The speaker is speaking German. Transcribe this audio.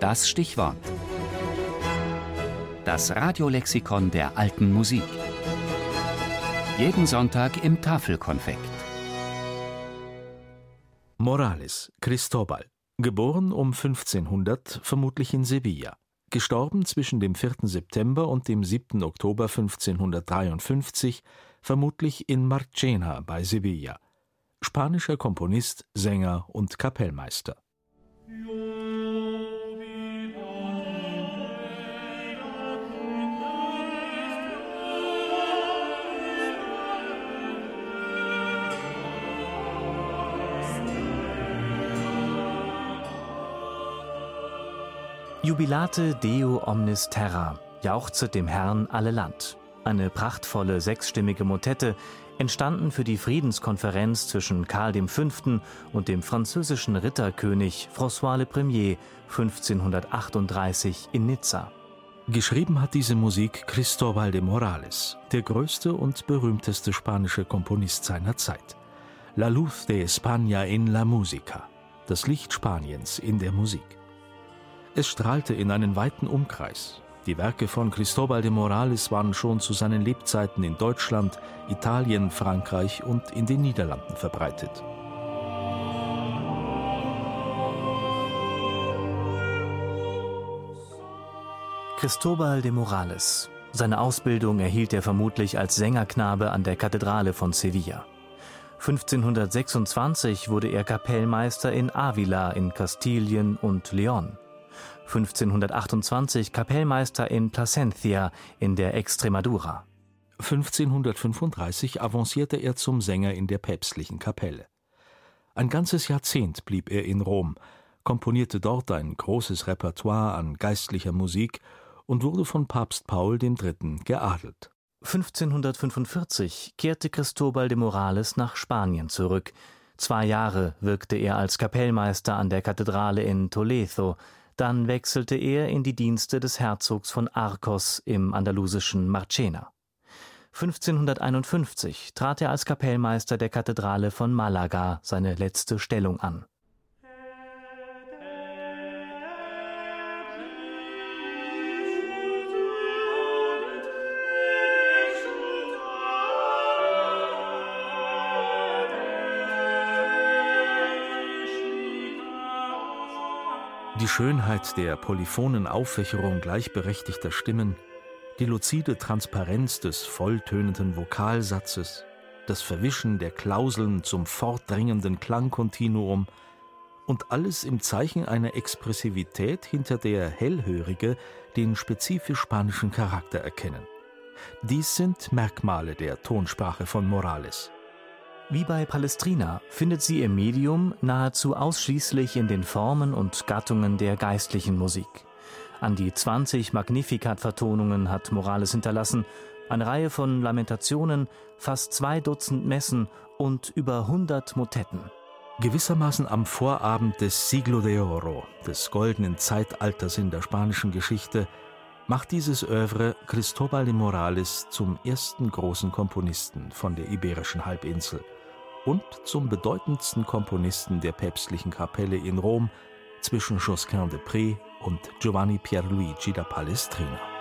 Das Stichwort. Das Radiolexikon der alten Musik. Jeden Sonntag im Tafelkonfekt. Morales, Cristobal. Geboren um 1500, vermutlich in Sevilla. Gestorben zwischen dem 4. September und dem 7. Oktober 1553, vermutlich in Marchena bei Sevilla. Spanischer Komponist, Sänger und Kapellmeister. Jubilate Deo omnis terra, jauchzet dem Herrn alle Land. Eine prachtvolle sechsstimmige Motette, entstanden für die Friedenskonferenz zwischen Karl V. und dem französischen Ritterkönig François le Premier 1538 in Nizza. Geschrieben hat diese Musik Cristóbal de Morales, der größte und berühmteste spanische Komponist seiner Zeit. La luz de España en la música, das Licht Spaniens in der Musik. Es strahlte in einen weiten Umkreis. Die Werke von Cristobal de Morales waren schon zu seinen Lebzeiten in Deutschland, Italien, Frankreich und in den Niederlanden verbreitet. Cristobal de Morales. Seine Ausbildung erhielt er vermutlich als Sängerknabe an der Kathedrale von Sevilla. 1526 wurde er Kapellmeister in Avila in Kastilien und Leon. 1528 Kapellmeister in Plasencia in der Extremadura. 1535 avancierte er zum Sänger in der päpstlichen Kapelle. Ein ganzes Jahrzehnt blieb er in Rom, komponierte dort ein großes Repertoire an geistlicher Musik und wurde von Papst Paul III. geadelt. 1545 kehrte Cristobal de Morales nach Spanien zurück. Zwei Jahre wirkte er als Kapellmeister an der Kathedrale in Toledo, dann wechselte er in die Dienste des Herzogs von Arcos im andalusischen Marchena. 1551 trat er als Kapellmeister der Kathedrale von Malaga seine letzte Stellung an Die Schönheit der polyphonen Auffächerung gleichberechtigter Stimmen, die luzide Transparenz des volltönenden Vokalsatzes, das Verwischen der Klauseln zum fortdrängenden Klangkontinuum und alles im Zeichen einer Expressivität, hinter der Hellhörige den spezifisch spanischen Charakter erkennen. Dies sind Merkmale der Tonsprache von Morales. Wie bei Palestrina findet sie ihr Medium nahezu ausschließlich in den Formen und Gattungen der geistlichen Musik. An die 20 Magnificat-Vertonungen hat Morales hinterlassen, eine Reihe von Lamentationen, fast zwei Dutzend Messen und über 100 Motetten. Gewissermaßen am Vorabend des Siglo de Oro, des goldenen Zeitalters in der spanischen Geschichte, macht dieses Övre Cristobal de Morales zum ersten großen Komponisten von der iberischen Halbinsel – und zum bedeutendsten Komponisten der päpstlichen Kapelle in Rom zwischen Josquin de Pré und Giovanni Pierluigi da Palestrina.